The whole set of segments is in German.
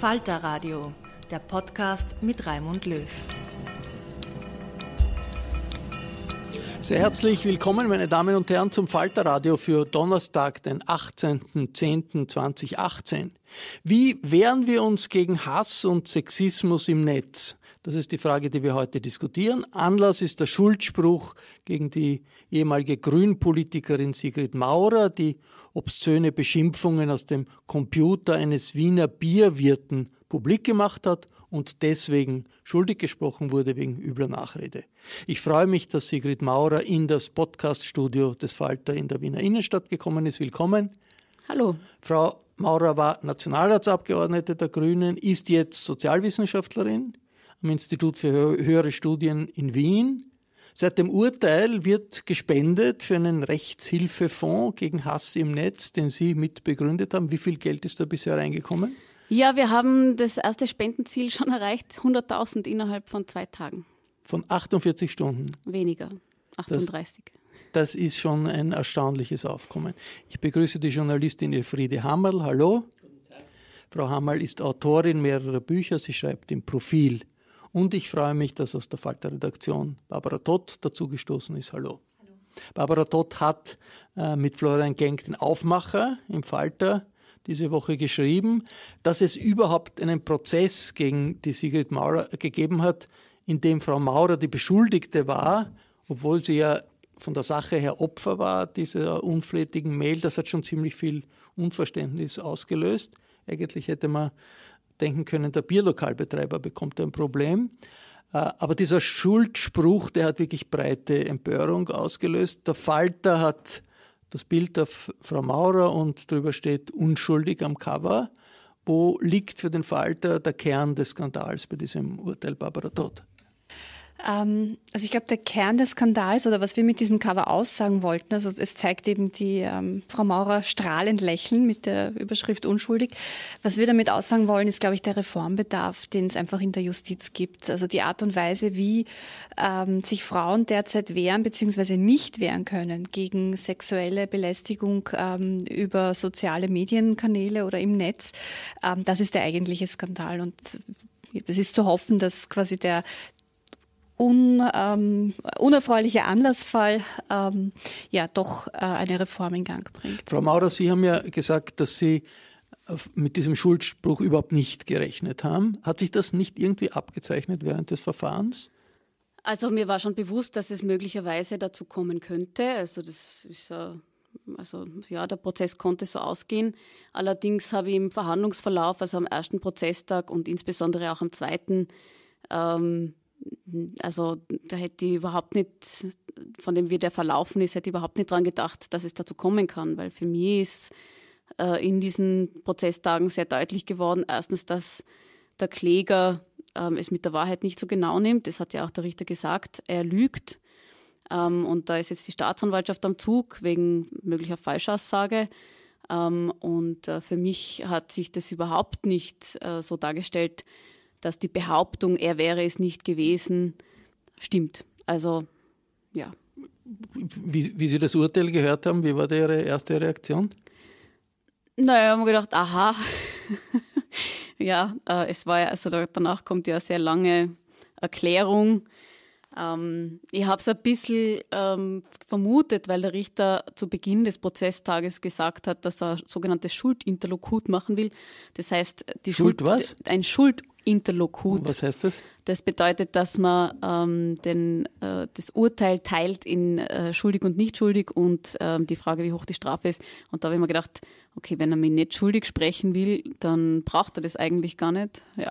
Falter Radio, der Podcast mit Raimund Löw. Sehr herzlich willkommen, meine Damen und Herren, zum Falterradio für Donnerstag, den 18.10.2018. Wie wehren wir uns gegen Hass und Sexismus im Netz? Das ist die Frage, die wir heute diskutieren. Anlass ist der Schuldspruch gegen die ehemalige Grünpolitikerin Sigrid Maurer, die obszöne Beschimpfungen aus dem Computer eines Wiener Bierwirten publik gemacht hat und deswegen schuldig gesprochen wurde wegen übler Nachrede. Ich freue mich, dass Sigrid Maurer in das Podcaststudio des Falter in der Wiener Innenstadt gekommen ist. Willkommen. Hallo. Frau Maurer war Nationalratsabgeordnete der Grünen, ist jetzt Sozialwissenschaftlerin am Institut für höhere Studien in Wien. Seit dem Urteil wird gespendet für einen Rechtshilfefonds gegen Hass im Netz, den Sie mit begründet haben. Wie viel Geld ist da bisher reingekommen? Ja, wir haben das erste Spendenziel schon erreicht, 100.000 innerhalb von zwei Tagen. Von 48 Stunden. Weniger, 38. Das ist schon ein erstaunliches Aufkommen. Ich begrüße die Journalistin Elfriede Hammerl. Hallo. Frau Hammerl ist Autorin mehrerer Bücher. Sie schreibt im Profil. Und ich freue mich, dass aus der Falter-Redaktion Barbara Todt dazugestoßen ist. Hallo. Hallo. Barbara Todt hat äh, mit Florian Genk den Aufmacher im Falter diese Woche geschrieben, dass es überhaupt einen Prozess gegen die Sigrid Maurer gegeben hat, in dem Frau Maurer die Beschuldigte war, obwohl sie ja von der Sache her Opfer war, dieser unflätigen Mail. Das hat schon ziemlich viel Unverständnis ausgelöst. Eigentlich hätte man denken können, der Bierlokalbetreiber bekommt ein Problem. Äh, aber dieser Schuldspruch, der hat wirklich breite Empörung ausgelöst. Der Falter hat das Bild auf Frau Maurer und darüber steht unschuldig am Cover. Wo liegt für den Falter der Kern des Skandals bei diesem Urteil Barbara Todt? Ähm, also ich glaube, der Kern des Skandals oder was wir mit diesem Cover aussagen wollten, also es zeigt eben die ähm, Frau Maurer strahlend lächeln mit der Überschrift unschuldig. Was wir damit aussagen wollen, ist, glaube ich, der Reformbedarf, den es einfach in der Justiz gibt. Also die Art und Weise, wie ähm, sich Frauen derzeit wehren bzw. nicht wehren können gegen sexuelle Belästigung ähm, über soziale Medienkanäle oder im Netz. Ähm, das ist der eigentliche Skandal und es ist zu hoffen, dass quasi der, un, ähm, unerfreuliche Anlassfall ähm, ja doch äh, eine Reform in Gang bringt. Frau Maurer, Sie haben ja gesagt, dass Sie mit diesem Schuldspruch überhaupt nicht gerechnet haben. Hat sich das nicht irgendwie abgezeichnet während des Verfahrens? Also mir war schon bewusst, dass es möglicherweise dazu kommen könnte. Also das ist also ja, der Prozess konnte so ausgehen. Allerdings habe ich im Verhandlungsverlauf, also am ersten Prozesstag und insbesondere auch am zweiten, ähm, also da hätte ich überhaupt nicht, von dem wie der verlaufen ist, hätte ich überhaupt nicht dran gedacht, dass es dazu kommen kann, weil für mich ist äh, in diesen Prozesstagen sehr deutlich geworden, erstens, dass der Kläger ähm, es mit der Wahrheit nicht so genau nimmt, das hat ja auch der Richter gesagt, er lügt. Ähm, und da ist jetzt die Staatsanwaltschaft am Zug wegen möglicher Falschaussage. Ähm, und äh, für mich hat sich das überhaupt nicht äh, so dargestellt, dass die Behauptung, er wäre es nicht gewesen, stimmt. Also, ja. Wie, wie Sie das Urteil gehört haben, wie war Ihre erste Reaktion? Naja, haben wir gedacht, aha. ja, äh, es war ja, also danach kommt ja eine sehr lange Erklärung. Ähm, ich habe es ein bisschen ähm, vermutet, weil der Richter zu Beginn des Prozesstages gesagt hat, dass er sogenanntes Schuldinterlokut machen will. Das heißt, die Schuld, Schuld was? ein Schuldinterlokut. Was heißt das? Das bedeutet, dass man ähm, den, äh, das Urteil teilt in äh, schuldig und nicht schuldig und ähm, die Frage, wie hoch die Strafe ist. Und da habe ich mir gedacht, okay, wenn er mich nicht schuldig sprechen will, dann braucht er das eigentlich gar nicht. Ja.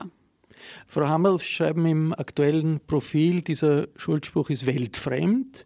Frau Hammerl, Sie schreiben im aktuellen Profil, dieser Schuldspruch ist weltfremd.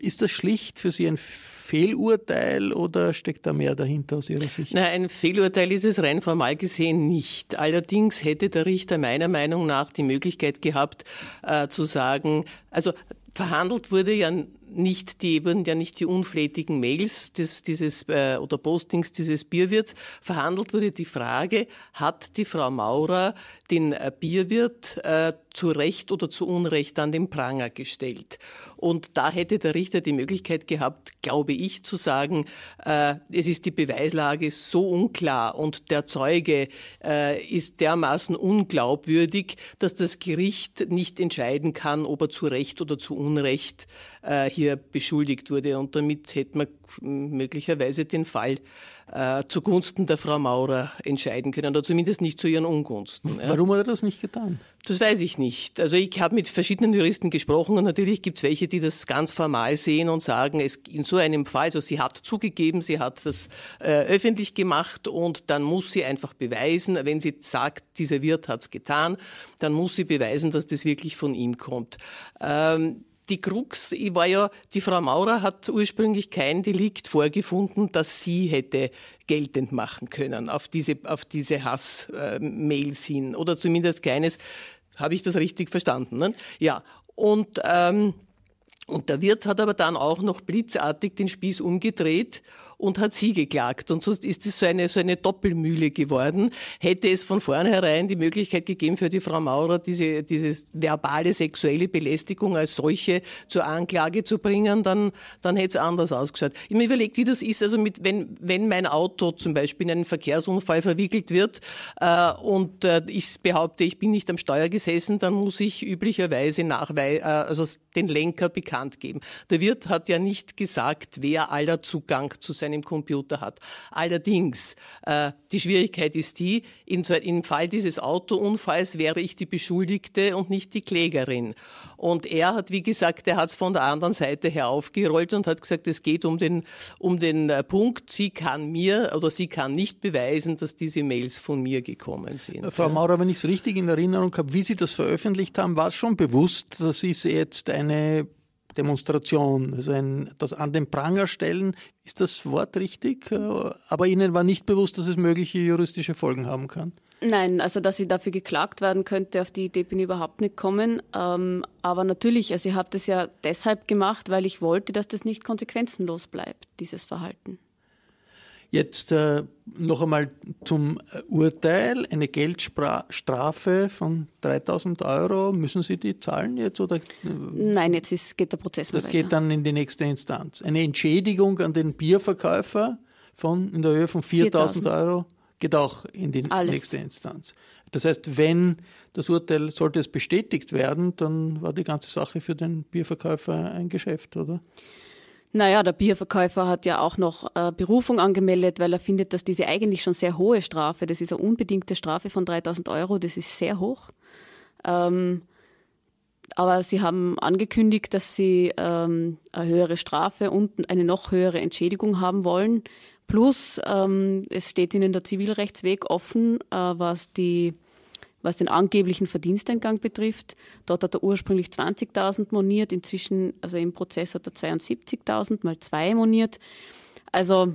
Ist das schlicht für Sie ein Fehlurteil oder steckt da mehr dahinter aus Ihrer Sicht? Nein, ein Fehlurteil ist es rein formal gesehen nicht. Allerdings hätte der Richter meiner Meinung nach die Möglichkeit gehabt, äh, zu sagen, also verhandelt wurde ja nicht die, wurden ja nicht die unflätigen Mails des, dieses, äh, oder Postings dieses Bierwirts. Verhandelt wurde die Frage, hat die Frau Maurer den äh, Bierwirt äh, zu Recht oder zu Unrecht an den Pranger gestellt? Und da hätte der Richter die Möglichkeit gehabt, glaube ich, zu sagen, äh, es ist die Beweislage so unklar und der Zeuge äh, ist dermaßen unglaubwürdig, dass das Gericht nicht entscheiden kann, ob er zu Recht oder zu Unrecht äh, hier beschuldigt wurde. Und damit hätte man möglicherweise den Fall äh, zugunsten der Frau Maurer entscheiden können, oder zumindest nicht zu ihren Ungunsten. Ja. Warum hat er das nicht getan? Das weiß ich nicht. Also ich habe mit verschiedenen Juristen gesprochen und natürlich gibt es welche, die das ganz formal sehen und sagen, es in so einem Fall, also sie hat zugegeben, sie hat das äh, öffentlich gemacht und dann muss sie einfach beweisen, wenn sie sagt, dieser Wirt hat es getan, dann muss sie beweisen, dass das wirklich von ihm kommt. Ähm, die Krux ich war ja, die Frau Maurer hat ursprünglich kein Delikt vorgefunden, das sie hätte geltend machen können auf diese, auf diese Hass-Mails hin. Oder zumindest keines, habe ich das richtig verstanden? Ne? Ja. Und, ähm, und der Wirt hat aber dann auch noch blitzartig den Spieß umgedreht und hat sie geklagt. Und so ist es so eine, so eine Doppelmühle geworden. Hätte es von vornherein die Möglichkeit gegeben für die Frau Maurer, diese, diese verbale sexuelle Belästigung als solche zur Anklage zu bringen, dann, dann hätte es anders ausgeschaut. Ich mir überlegt, wie das ist, also mit, wenn, wenn mein Auto zum Beispiel in einen Verkehrsunfall verwickelt wird äh, und äh, ich behaupte, ich bin nicht am Steuer gesessen, dann muss ich üblicherweise nachweisen, äh, also den Lenker bekannt geben. Der Wirt hat ja nicht gesagt, wer aller Zugang zu seinem Computer hat. Allerdings, äh, die Schwierigkeit ist die, in so, im Fall dieses Autounfalls wäre ich die Beschuldigte und nicht die Klägerin. Und er hat, wie gesagt, er hat es von der anderen Seite her aufgerollt und hat gesagt, es geht um den, um den äh, Punkt, sie kann mir oder sie kann nicht beweisen, dass diese Mails von mir gekommen sind. Frau Maurer, wenn ich es richtig in Erinnerung habe, wie Sie das veröffentlicht haben, war es schon bewusst, dass ist jetzt eine Demonstration, also ein, das an den Pranger stellen, ist das Wort richtig? Äh, aber Ihnen war nicht bewusst, dass es mögliche juristische Folgen haben kann? Nein, also dass sie dafür geklagt werden könnte, auf die Idee bin ich überhaupt nicht gekommen. Ähm, aber natürlich, also ich habe das ja deshalb gemacht, weil ich wollte, dass das nicht konsequenzenlos bleibt, dieses Verhalten. Jetzt äh, noch einmal zum äh, Urteil. Eine Geldstrafe von 3000 Euro. Müssen Sie die zahlen jetzt? Oder? Nein, jetzt ist, geht der Prozess Das weiter. geht dann in die nächste Instanz. Eine Entschädigung an den Bierverkäufer von, in der Höhe von 4000 Euro geht auch in die Alles. nächste Instanz. Das heißt, wenn das Urteil, sollte es bestätigt werden, dann war die ganze Sache für den Bierverkäufer ein Geschäft, oder? Naja, der Bierverkäufer hat ja auch noch äh, Berufung angemeldet, weil er findet, dass diese eigentlich schon sehr hohe Strafe, das ist eine unbedingte Strafe von 3000 Euro, das ist sehr hoch. Ähm, aber sie haben angekündigt, dass sie ähm, eine höhere Strafe und eine noch höhere Entschädigung haben wollen. Plus, ähm, es steht ihnen der Zivilrechtsweg offen, äh, was die was den angeblichen Verdiensteingang betrifft. Dort hat er ursprünglich 20.000 moniert, inzwischen, also im Prozess hat er 72.000 mal zwei moniert. Also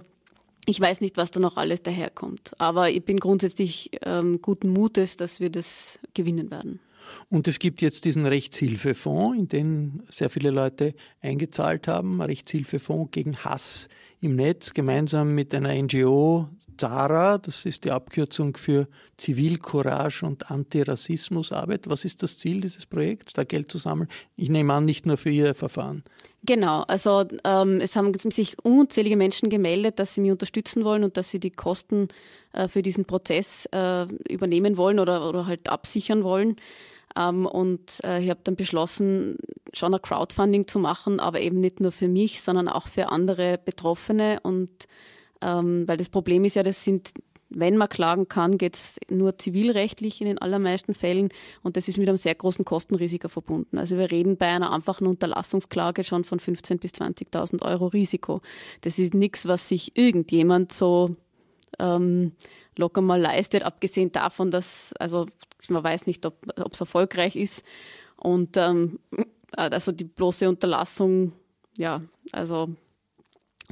ich weiß nicht, was da noch alles daherkommt. Aber ich bin grundsätzlich ähm, guten Mutes, dass wir das gewinnen werden. Und es gibt jetzt diesen Rechtshilfefonds, in den sehr viele Leute eingezahlt haben. Rechtshilfefonds gegen Hass im Netz, gemeinsam mit einer NGO, ZARA, das ist die Abkürzung für Zivilcourage und Antirassismusarbeit. Was ist das Ziel dieses Projekts, da Geld zu sammeln? Ich nehme an, nicht nur für Ihr Verfahren. Genau, also ähm, es haben sich unzählige Menschen gemeldet, dass sie mich unterstützen wollen und dass sie die Kosten äh, für diesen Prozess äh, übernehmen wollen oder, oder halt absichern wollen. Ähm, und äh, ich habe dann beschlossen, schon ein Crowdfunding zu machen, aber eben nicht nur für mich, sondern auch für andere Betroffene. Und ähm, weil das Problem ist ja, das sind wenn man klagen kann, geht es nur zivilrechtlich in den allermeisten Fällen und das ist mit einem sehr großen Kostenrisiko verbunden. Also wir reden bei einer einfachen Unterlassungsklage schon von 15.000 bis 20.000 Euro Risiko. Das ist nichts, was sich irgendjemand so ähm, locker mal leistet, abgesehen davon, dass, also man weiß nicht, ob es erfolgreich ist und ähm, also die bloße Unterlassung, ja, also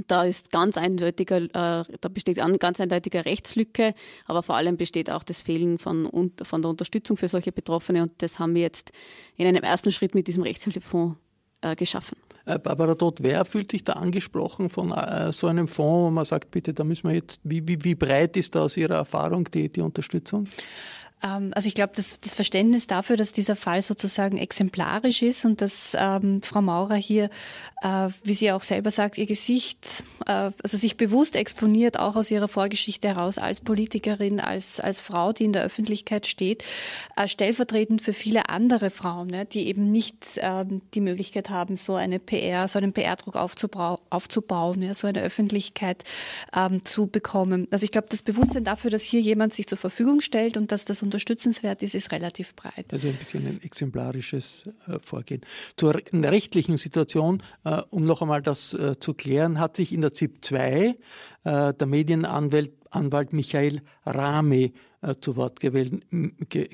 Da ist ganz eindeutiger, äh, da besteht eine ganz eindeutige Rechtslücke, aber vor allem besteht auch das Fehlen von, von der Unterstützung für solche Betroffene und das haben wir jetzt in einem ersten Schritt mit diesem Rechtshilfefonds äh, geschaffen. Äh, Barbara Todt, wer fühlt sich da angesprochen von äh, so einem Fonds, wo man sagt, bitte, da müssen wir jetzt, wie, wie, wie breit ist da aus Ihrer Erfahrung die, die Unterstützung? Ähm, also ich glaube, das, das, Verständnis dafür, dass dieser Fall sozusagen exemplarisch ist und dass ähm, Frau Maurer hier, äh, wie sie auch selber sagt, ihr Gesicht, äh, also sich bewusst exponiert, auch aus ihrer Vorgeschichte heraus als Politikerin, als, als Frau, die in der Öffentlichkeit steht, äh, stellvertretend für viele andere Frauen, ne, die eben nicht ähm, die Möglichkeit haben, so eine PR, so einen PR-Druck aufzubauen, ja, so eine Öffentlichkeit ähm, zu bekommen. Also ich glaube, das Bewusstsein dafür, dass hier jemand sich zur Verfügung stellt und dass das unterstützenswert ist, ist relativ breit. Also ein bisschen ein exemplarisches äh, Vorgehen. Zur rechtlichen Situation, äh, um noch einmal das äh, zu klären, hat sich in der ZIP 2 der Medienanwalt Anwalt Michael Rame zu Wort gewählt,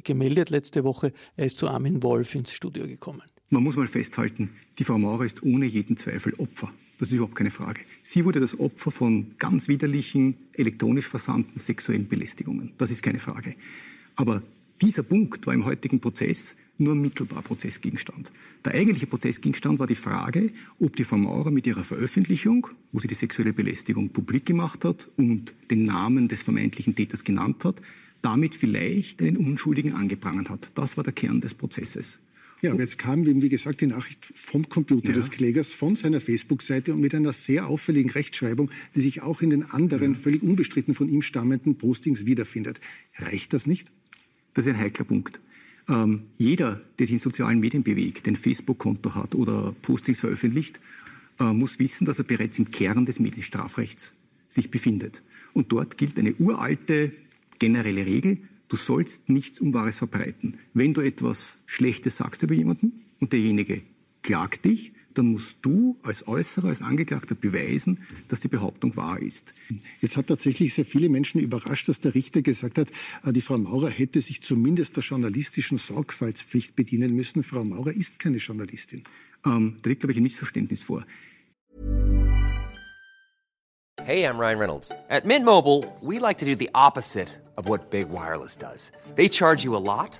gemeldet letzte Woche. Er ist zu Armin Wolf ins Studio gekommen. Man muss mal festhalten, die Frau Maurer ist ohne jeden Zweifel Opfer. Das ist überhaupt keine Frage. Sie wurde das Opfer von ganz widerlichen, elektronisch versandten sexuellen Belästigungen. Das ist keine Frage. Aber dieser Punkt war im heutigen Prozess nur mittelbar Prozessgegenstand. Der eigentliche Prozessgegenstand war die Frage, ob die Frau Maurer mit ihrer Veröffentlichung, wo sie die sexuelle Belästigung publik gemacht hat und den Namen des vermeintlichen Täters genannt hat, damit vielleicht einen Unschuldigen angeprangert hat. Das war der Kern des Prozesses. Ja, aber jetzt kam, wie gesagt, die Nachricht vom Computer ja. des Klägers, von seiner Facebook-Seite und mit einer sehr auffälligen Rechtschreibung, die sich auch in den anderen, ja. völlig unbestritten von ihm stammenden Postings wiederfindet. Reicht das nicht? Das ist ein heikler Punkt. Ähm, jeder, der sich in sozialen Medien bewegt, ein Facebook-Konto hat oder Postings veröffentlicht, äh, muss wissen, dass er bereits im Kern des Medienstrafrechts sich befindet. Und dort gilt eine uralte generelle Regel, du sollst nichts Unwahres verbreiten. Wenn du etwas Schlechtes sagst über jemanden und derjenige klagt dich, dann musst du als Äußerer, als Angeklagter beweisen, dass die Behauptung wahr ist. Jetzt hat tatsächlich sehr viele Menschen überrascht, dass der Richter gesagt hat, äh, die Frau Maurer hätte sich zumindest der journalistischen Sorgfaltspflicht bedienen müssen. Frau Maurer ist keine Journalistin. Ähm, da liegt, glaube ich, ein Missverständnis vor. Hey, I'm Ryan Reynolds. At Mint Mobile, we like to do the opposite of what Big Wireless does. They charge you a lot.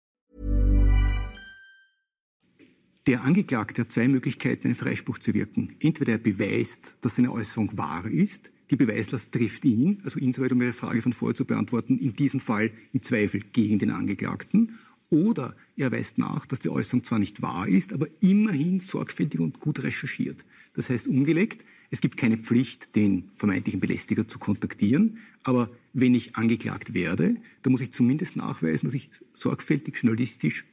Der Angeklagte hat zwei Möglichkeiten, einen Freispruch zu wirken. Entweder er beweist, dass seine Äußerung wahr ist, die Beweislast trifft ihn, also insoweit, um Ihre Frage von vorher zu beantworten, in diesem Fall im Zweifel gegen den Angeklagten. Oder er weist nach, dass die Äußerung zwar nicht wahr ist, aber immerhin sorgfältig und gut recherchiert. Das heißt umgelegt, es gibt keine Pflicht, den vermeintlichen Belästiger zu kontaktieren, aber wenn ich angeklagt werde, dann muss ich zumindest nachweisen, dass ich sorgfältig journalistisch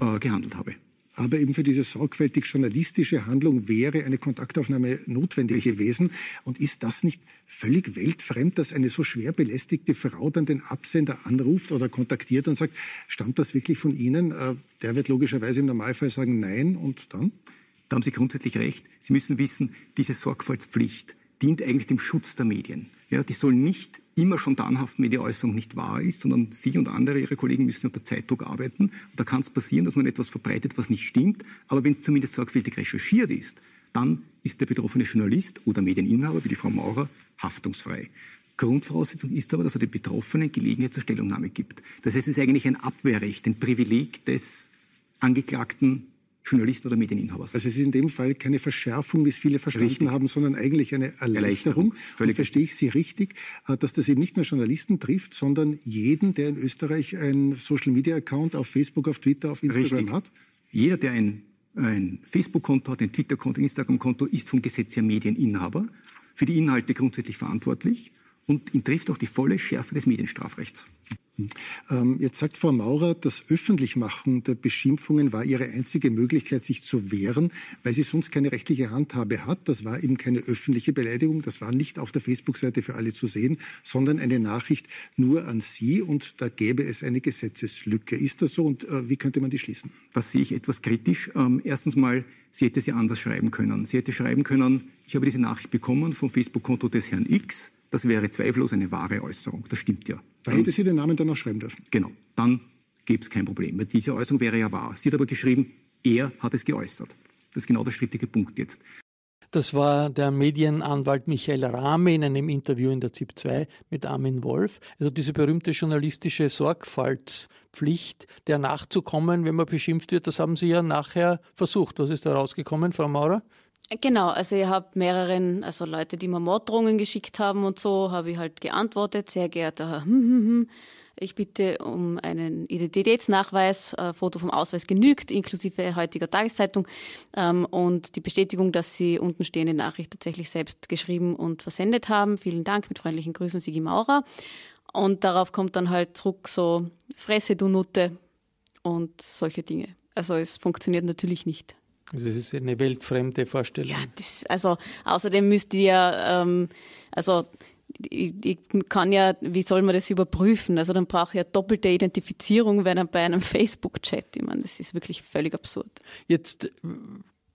äh, gehandelt habe. Aber eben für diese sorgfältig journalistische Handlung wäre eine Kontaktaufnahme notwendig gewesen. Und ist das nicht völlig weltfremd, dass eine so schwer belästigte Frau dann den Absender anruft oder kontaktiert und sagt, stammt das wirklich von Ihnen? Äh, der wird logischerweise im Normalfall sagen Nein und dann? Da haben Sie grundsätzlich recht. Sie müssen wissen, diese Sorgfaltspflicht dient eigentlich dem Schutz der Medien. Ja, die soll nicht immer schon dann haften, wenn die Äußerung nicht wahr ist, sondern Sie und andere Ihre Kollegen müssen unter Zeitdruck arbeiten. Und da kann es passieren, dass man etwas verbreitet, was nicht stimmt. Aber wenn es zumindest sorgfältig recherchiert ist, dann ist der betroffene Journalist oder Medieninhaber, wie die Frau Maurer, haftungsfrei. Grundvoraussetzung ist aber, dass er den Betroffenen Gelegenheit zur Stellungnahme gibt. Das heißt, es ist eigentlich ein Abwehrrecht, ein Privileg des Angeklagten Journalisten oder Medieninhabers. Also es ist in dem Fall keine Verschärfung, wie es viele verstanden richtig. haben, sondern eigentlich eine Erleichterung. Erleichterung. Völlig verstehe ich Sie richtig, äh, dass das eben nicht nur Journalisten trifft, sondern jeden, der in Österreich einen Social-Media-Account auf Facebook, auf Twitter, auf Instagram richtig. hat? Jeder, der ein, ein Facebook-Konto hat, ein Twitter-Konto, ein Instagram-Konto, ist vom Gesetz her Medieninhaber, für die Inhalte grundsätzlich verantwortlich und ihn trifft auch die volle Schärfe des Medienstrafrechts. Ähm, jetzt sagt Frau Maurer, das Öffentlichmachen der Beschimpfungen war ihre einzige Möglichkeit, sich zu wehren, weil sie sonst keine rechtliche Handhabe hat. Das war eben keine öffentliche Beleidigung, das war nicht auf der Facebook-Seite für alle zu sehen, sondern eine Nachricht nur an Sie und da gäbe es eine Gesetzeslücke. Ist das so und äh, wie könnte man die schließen? Das sehe ich etwas kritisch. Ähm, erstens mal, sie hätte sie anders schreiben können. Sie hätte schreiben können, ich habe diese Nachricht bekommen vom Facebook-Konto des Herrn X das wäre zweifellos eine wahre Äußerung. Das stimmt ja. Da hätte sie den Namen dann auch schreiben dürfen. Genau. Dann gäbe es kein Problem. Weil diese Äußerung wäre ja wahr. Sie hat aber geschrieben, er hat es geäußert. Das ist genau der strittige Punkt jetzt. Das war der Medienanwalt Michael Rahme in einem Interview in der ZIP 2 mit Armin Wolf. Also diese berühmte journalistische Sorgfaltspflicht, der nachzukommen, wenn man beschimpft wird, das haben Sie ja nachher versucht. Was ist da rausgekommen, Frau Maurer? Genau, also ich habe mehreren, also Leute, die mir Morddrohungen geschickt haben und so, habe ich halt geantwortet, sehr geehrter Herr, hm, hm, hm, ich bitte um einen Identitätsnachweis, äh, Foto vom Ausweis genügt, inklusive heutiger Tageszeitung ähm, und die Bestätigung, dass Sie untenstehende Nachricht tatsächlich selbst geschrieben und versendet haben. Vielen Dank, mit freundlichen Grüßen, Sigi Maurer. Und darauf kommt dann halt zurück so, Fresse, du Nutte und solche Dinge. Also es funktioniert natürlich nicht. Also es ist eine weltfremde Vorstellung. Ja, das, also außerdem müsst ihr, ähm, also ich, ich, kann ja, wie soll man das überprüfen? Also dann brauche ich ja doppelte Identifizierung bei einem, bei einem Facebook-Chat. Ich meine, das ist wirklich völlig absurd. Jetzt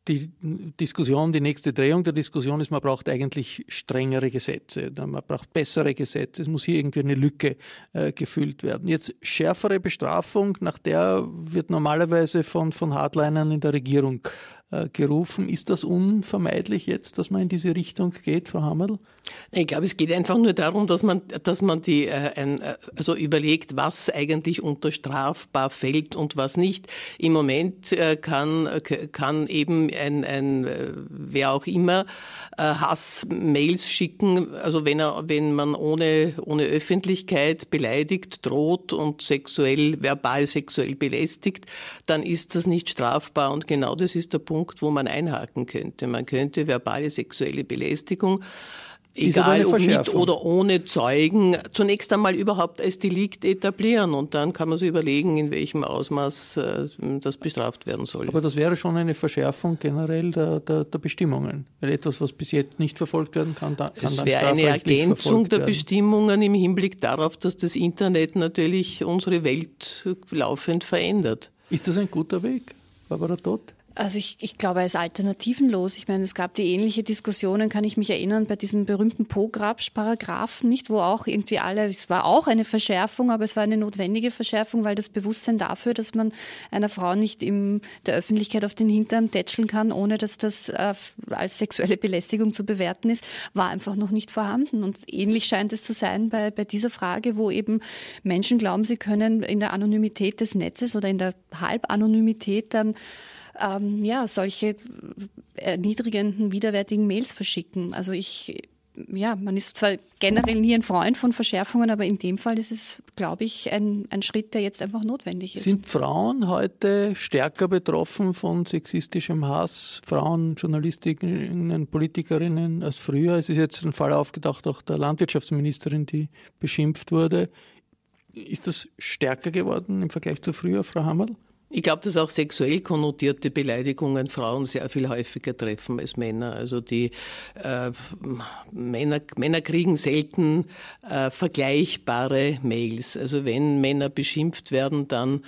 die Diskussion, die nächste Drehung der Diskussion ist, man braucht eigentlich strengere Gesetze, man braucht bessere Gesetze, es muss hier irgendwie eine Lücke äh, gefüllt werden. Jetzt schärfere Bestrafung, nach der wird normalerweise von, von Hardlinern in der Regierung gerufen. Ist das unvermeidlich jetzt, dass man in diese Richtung geht, Frau Hammerl? Ich glaube, es geht einfach nur darum, dass man, dass man die, äh, ein, äh, also überlegt, was eigentlich unter strafbar fällt und was nicht. Im Moment äh, kann, kann eben ein, ein äh, wer auch immer äh, Hassmails schicken, also wenn er, wenn man ohne, ohne Öffentlichkeit beleidigt, droht und sexuell, verbal sexuell belästigt, dann ist das nicht strafbar und genau das ist der Punkt, Punkt, wo man einhaken könnte. Man könnte verbale sexuelle Belästigung egal ob mit oder ohne Zeugen, zunächst einmal überhaupt als Delikt etablieren und dann kann man sich überlegen, in welchem Ausmaß äh, das bestraft werden soll. Aber das wäre schon eine Verschärfung generell der, der, der Bestimmungen, weil etwas, was bis jetzt nicht verfolgt werden kann, da, kann es wäre eine Ergänzung der Bestimmungen im Hinblick darauf, dass das Internet natürlich unsere Welt laufend verändert. Ist das ein guter Weg, Barbara Todt? Also ich, ich glaube, er ist alternativenlos. Ich meine, es gab die ähnliche Diskussionen, kann ich mich erinnern, bei diesem berühmten Pograbsch-Paragraphen, nicht, wo auch irgendwie alle, es war auch eine Verschärfung, aber es war eine notwendige Verschärfung, weil das Bewusstsein dafür, dass man einer Frau nicht in der Öffentlichkeit auf den Hintern tätscheln kann, ohne dass das äh, als sexuelle Belästigung zu bewerten ist, war einfach noch nicht vorhanden. Und ähnlich scheint es zu sein bei, bei dieser Frage, wo eben Menschen glauben, sie können in der Anonymität des Netzes oder in der Halbanonymität dann ähm, ja, solche erniedrigenden, widerwärtigen Mails verschicken. Also ich, ja, man ist zwar generell nie ein Freund von Verschärfungen, aber in dem Fall ist es, glaube ich, ein, ein Schritt, der jetzt einfach notwendig ist. Sind Frauen heute stärker betroffen von sexistischem Hass? Frauen, Journalistinnen, Politikerinnen als früher? Es ist jetzt ein Fall aufgedacht, auch der Landwirtschaftsministerin, die beschimpft wurde. Ist das stärker geworden im Vergleich zu früher, Frau Hammerl? Ich glaube, dass auch sexuell konnotierte Beleidigungen Frauen sehr viel häufiger treffen als Männer. Also die äh, Männer, Männer kriegen selten äh, vergleichbare Mails. Also wenn Männer beschimpft werden, dann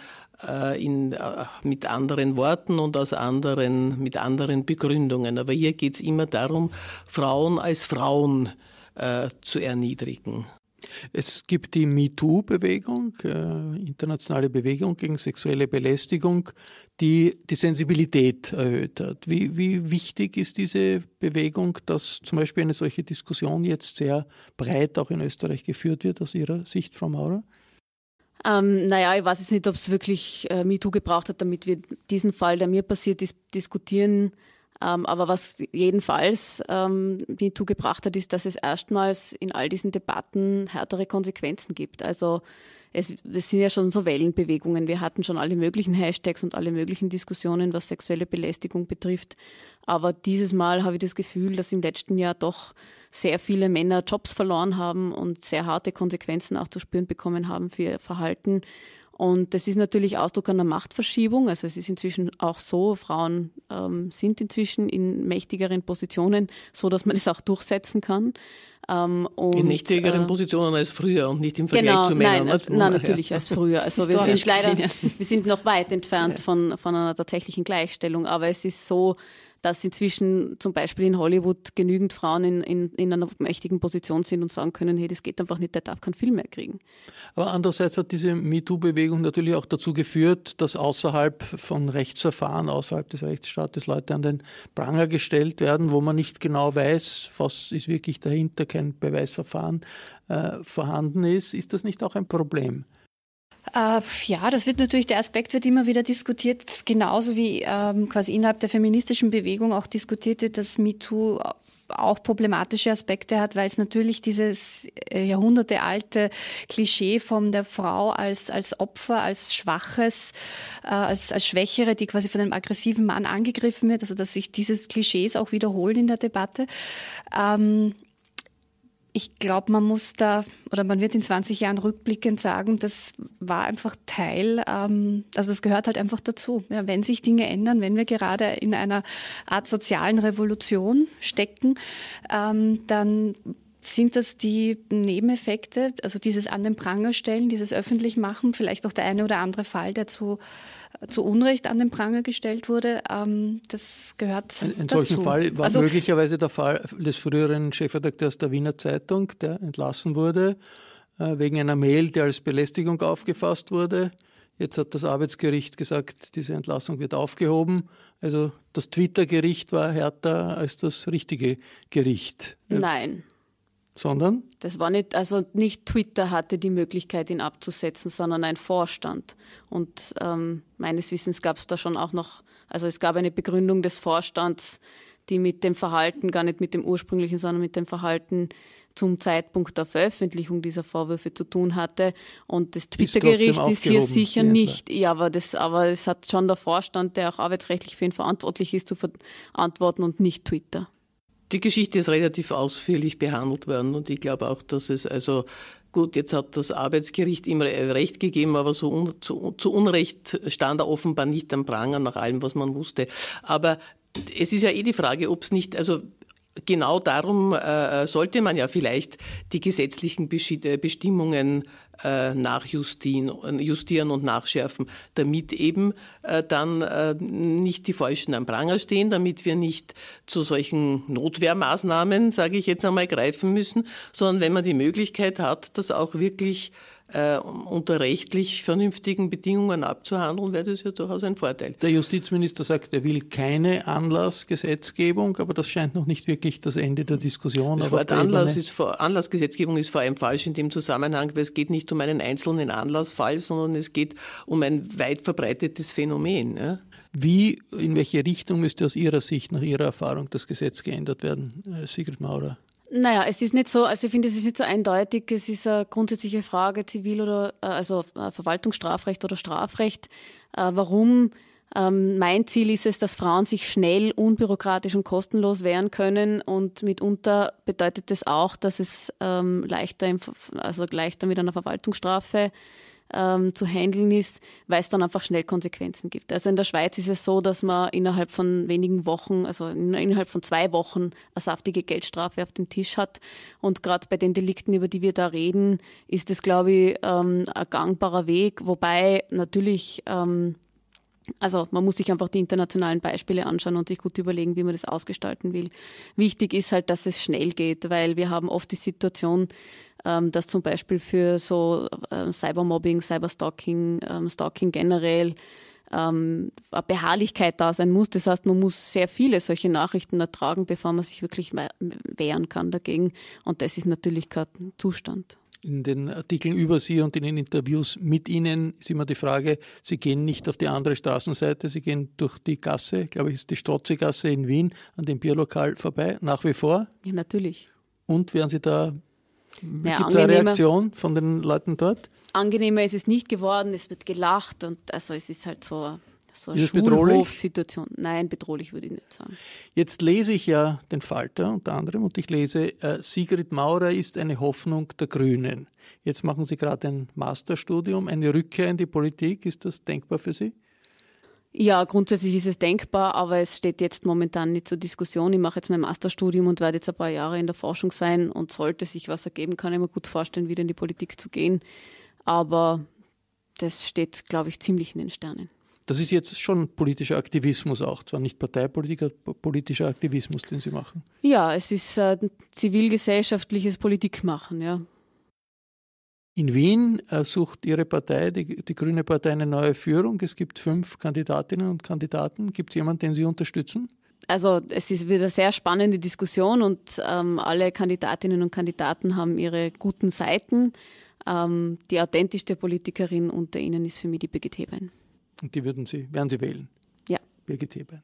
äh, in, äh, mit anderen Worten und aus anderen, mit anderen Begründungen. Aber hier geht es immer darum, Frauen als Frauen äh, zu erniedrigen. Es gibt die MeToo-Bewegung, äh, internationale Bewegung gegen sexuelle Belästigung, die die Sensibilität erhöht hat. Wie, wie wichtig ist diese Bewegung, dass zum Beispiel eine solche Diskussion jetzt sehr breit auch in Österreich geführt wird, aus Ihrer Sicht, Frau Maurer? Ähm, naja, ich weiß jetzt nicht, ob es wirklich äh, MeToo gebraucht hat, damit wir diesen Fall, der mir passiert ist, diskutieren Ähm, aber was jedenfalls ähm, MeToo gebracht hat, ist, dass es erstmals in all diesen Debatten härtere Konsequenzen gibt. Also es, das sind ja schon so Wellenbewegungen. Wir hatten schon alle möglichen Hashtags und alle möglichen Diskussionen, was sexuelle Belästigung betrifft. Aber dieses Mal habe ich das Gefühl, dass im letzten Jahr doch sehr viele Männer Jobs verloren haben und sehr harte Konsequenzen auch zu spüren bekommen haben für ihr Verhalten. Und das ist natürlich Ausdruck einer Machtverschiebung. Also es ist inzwischen auch so, Frauen ähm, sind inzwischen in mächtigeren Positionen, so dass man es auch durchsetzen kann. Ähm, und, in mächtigeren äh, Positionen als früher und nicht im Vergleich genau, zu Männern. Nein, also, nein natürlich ja. als früher. Also wir sind leider, wir sind noch weit entfernt ja. von, von einer tatsächlichen Gleichstellung. Aber es ist so, dass inzwischen zum Beispiel in Hollywood genügend Frauen in, in, in einer mächtigen Position sind und sagen können, hey, das geht einfach nicht, der darf keinen Film mehr kriegen. Aber andererseits hat diese MeToo-Bewegung natürlich auch dazu geführt, dass außerhalb von Rechtsverfahren, außerhalb des Rechtsstaates Leute an den Pranger gestellt werden, wo man nicht genau weiß, was ist wirklich dahinter, kein Beweisverfahren äh, vorhanden ist. Ist das nicht auch ein Problem? Äh, ja, das wird natürlich, der Aspekt wird immer wieder diskutiert, genauso wie ähm, quasi innerhalb der feministischen Bewegung auch diskutiert wird, dass MeToo auch problematische Aspekte hat, weil es natürlich dieses äh, jahrhundertealte Klischee von der Frau als, als Opfer, als Schwaches, äh, als, als Schwächere, die quasi von einem aggressiven Mann angegriffen wird, also dass sich diese Klischees auch wiederholen in der Debatte. Ähm, ich glaube, man muss da, oder man wird in 20 Jahren rückblickend sagen, das war einfach Teil, ähm, also das gehört halt einfach dazu. Ja, wenn sich Dinge ändern, wenn wir gerade in einer Art sozialen Revolution stecken, ähm, dann sind das die Nebeneffekte, also dieses an den Pranger stellen, dieses öffentlich machen, vielleicht auch der eine oder andere Fall, der zu zu Unrecht an den Pranger gestellt wurde, ähm, das gehört In, in dazu. solchen Fall war also, möglicherweise der Fall des früheren Chefredakteurs der Wiener Zeitung, der entlassen wurde, äh, wegen einer Mail, die als Belästigung aufgefasst wurde. Jetzt hat das Arbeitsgericht gesagt, diese Entlassung wird aufgehoben. Also das Twitter-Gericht war härter als das richtige Gericht. Nein. Sondern? Das war nicht, also nicht Twitter hatte die Möglichkeit, ihn abzusetzen, sondern ein Vorstand. Und ähm, meines Wissens gab es da schon auch noch, also es gab eine Begründung des Vorstands, die mit dem Verhalten, gar nicht mit dem ursprünglichen, sondern mit dem Verhalten zum Zeitpunkt der Veröffentlichung dieser Vorwürfe zu tun hatte. Und das Twitter-Gericht ist hier sicher nicht, ja, aber, das, aber es hat schon der Vorstand, der auch arbeitsrechtlich für ihn verantwortlich ist, zu verantworten und nicht Twitter. Die Geschichte ist relativ ausführlich behandelt worden und ich glaube auch, dass es also Gut, jetzt hat das Arbeitsgericht ihm Recht gegeben, aber so un, zu, zu, Unrecht stand er offenbar nicht am Pranger nach allem, was man wusste. Aber es ist ja eh die Frage, ob es nicht, also genau darum äh, sollte man ja vielleicht die gesetzlichen äh, Bestimmungen äh, nachjustieren justieren und nachschärfen, damit eben äh, dann äh, nicht die Falschen am Pranger stehen, damit wir nicht zu solchen Notwehrmaßnahmen, sage ich jetzt einmal, greifen müssen, sondern wenn man die Möglichkeit hat, das auch wirklich äh, unter rechtlich vernünftigen Bedingungen abzuhandeln, wäre das ja durchaus ein Vorteil. Der Justizminister sagt, er will keine Anlassgesetzgebung, aber das scheint noch nicht wirklich das Ende der Diskussion. Das Wort Anlass ist vor, Anlassgesetzgebung ist vor allem falsch in dem Zusammenhang, weil es geht nicht um einen einzelnen Anlassfall, sondern es geht um ein weit verbreitetes Phänomen. Ja? Wie, in welche Richtung müsste aus Ihrer Sicht, nach Ihrer Erfahrung, das Gesetz geändert werden, äh, Sigrid Maurer? Naja, es ist nicht so, also ich finde, es ist nicht so eindeutig. Es ist eine grundsätzliche Frage, Zivil- oder, äh, also äh, Verwaltungsstrafrecht oder Strafrecht. Äh, warum? Ähm, mein Ziel ist es, dass Frauen sich schnell, unbürokratisch und kostenlos wehren können. Und mitunter bedeutet das auch, dass es ähm, leichter, im, also leichter mit einer Verwaltungsstrafe ähm, zu handeln ist, weil es dann einfach schnell Konsequenzen gibt. Also in der Schweiz ist es so, dass man innerhalb von wenigen Wochen, also innerhalb von zwei Wochen, eine saftige Geldstrafe auf dem Tisch hat. Und gerade bei den Delikten, über die wir da reden, ist es, glaube ich, ähm, ein gangbarer Weg, wobei natürlich ähm, also man muss sich einfach die internationalen Beispiele anschauen und sich gut überlegen, wie man das ausgestalten will. Wichtig ist halt, dass es schnell geht, weil wir haben oft die Situation, ähm, dass zum Beispiel für so äh, Cybermobbing, Cyberstalking, ähm, Stalking generell ähm, eine Beharrlichkeit da sein muss. Das heißt, man muss sehr viele solche Nachrichten ertragen, bevor man sich wirklich wehren kann dagegen. Und das ist natürlich kein Zustand. In den Artikeln über Sie und in den Interviews mit Ihnen ist immer die Frage, Sie gehen nicht auf die andere Straßenseite, Sie gehen durch die Gasse, glaube ich, ist die Strozzi-Gasse in Wien, an dem Bierlokal vorbei, nach wie vor. Ja, natürlich. Und werden Sie da, Naja, gibt es eine Reaktion von den Leuten dort? Angenehmer ist es nicht geworden, es wird gelacht und also es ist halt so, so eine Ist es bedrohlich? Schulhofsituation. Nein, bedrohlich würde ich nicht sagen. Jetzt lese ich ja den Falter unter anderem und ich lese, äh, Sigrid Maurer ist eine Hoffnung der Grünen. Jetzt machen Sie gerade ein Masterstudium, eine Rückkehr in die Politik. Ist das denkbar für Sie? Ja, grundsätzlich ist es denkbar, aber es steht jetzt momentan nicht zur Diskussion. Ich mache jetzt mein Masterstudium und werde jetzt ein paar Jahre in der Forschung sein und sollte sich was ergeben, kann ich mir gut vorstellen, wieder in die Politik zu gehen. Aber das steht, glaube ich, ziemlich in den Sternen. Das ist jetzt schon politischer Aktivismus auch, zwar nicht Parteipolitik, aber politischer Aktivismus, den Sie machen. Ja, es ist äh, zivilgesellschaftliches Politikmachen, ja. In Wien äh, sucht Ihre Partei, die, die Grüne Partei, eine neue Führung. Es gibt fünf Kandidatinnen und Kandidaten. Gibt es jemanden, den Sie unterstützen? Also es ist wieder eine sehr spannende Diskussion und ähm, alle Kandidatinnen und Kandidaten haben ihre guten Seiten. Ähm, die authentischste Politikerin unter ihnen ist für mich die Birgit Hebein. Und die würden Sie, werden Sie wählen? Ja. Birgit Hebein.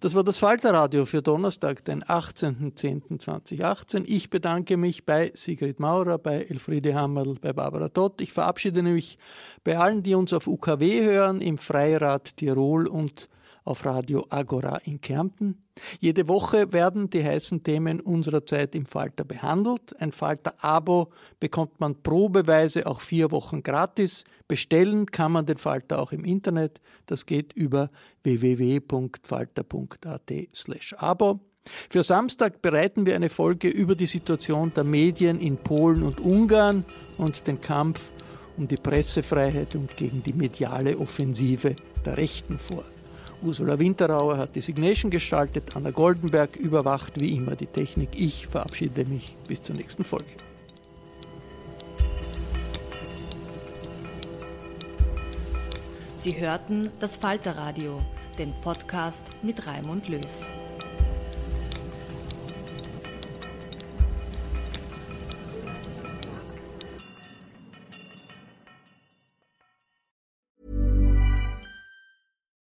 Das war das Falterradio für Donnerstag, den 18.10.2018. Ich bedanke mich bei Sigrid Maurer, bei Elfriede Hammerl, bei Barbara Tott. Ich verabschiede mich bei allen, die uns auf UKW hören, im Freirad Tirol und auf Radio Agora in Kärnten. Jede Woche werden die heißen Themen unserer Zeit im Falter behandelt. Ein Falter-Abo bekommt man probeweise auch vier Wochen gratis. Bestellen kann man den Falter auch im Internet. Das geht über www.falter.at slash Abo. Für Samstag bereiten wir eine Folge über die Situation der Medien in Polen und Ungarn und den Kampf um die Pressefreiheit und gegen die mediale Offensive der Rechten vor. Ursula Winterauer hat die Signation gestaltet, Anna Goldenberg überwacht wie immer die Technik. Ich verabschiede mich bis zur nächsten Folge. Sie hörten das Falterradio, den Podcast mit Raimund Löw.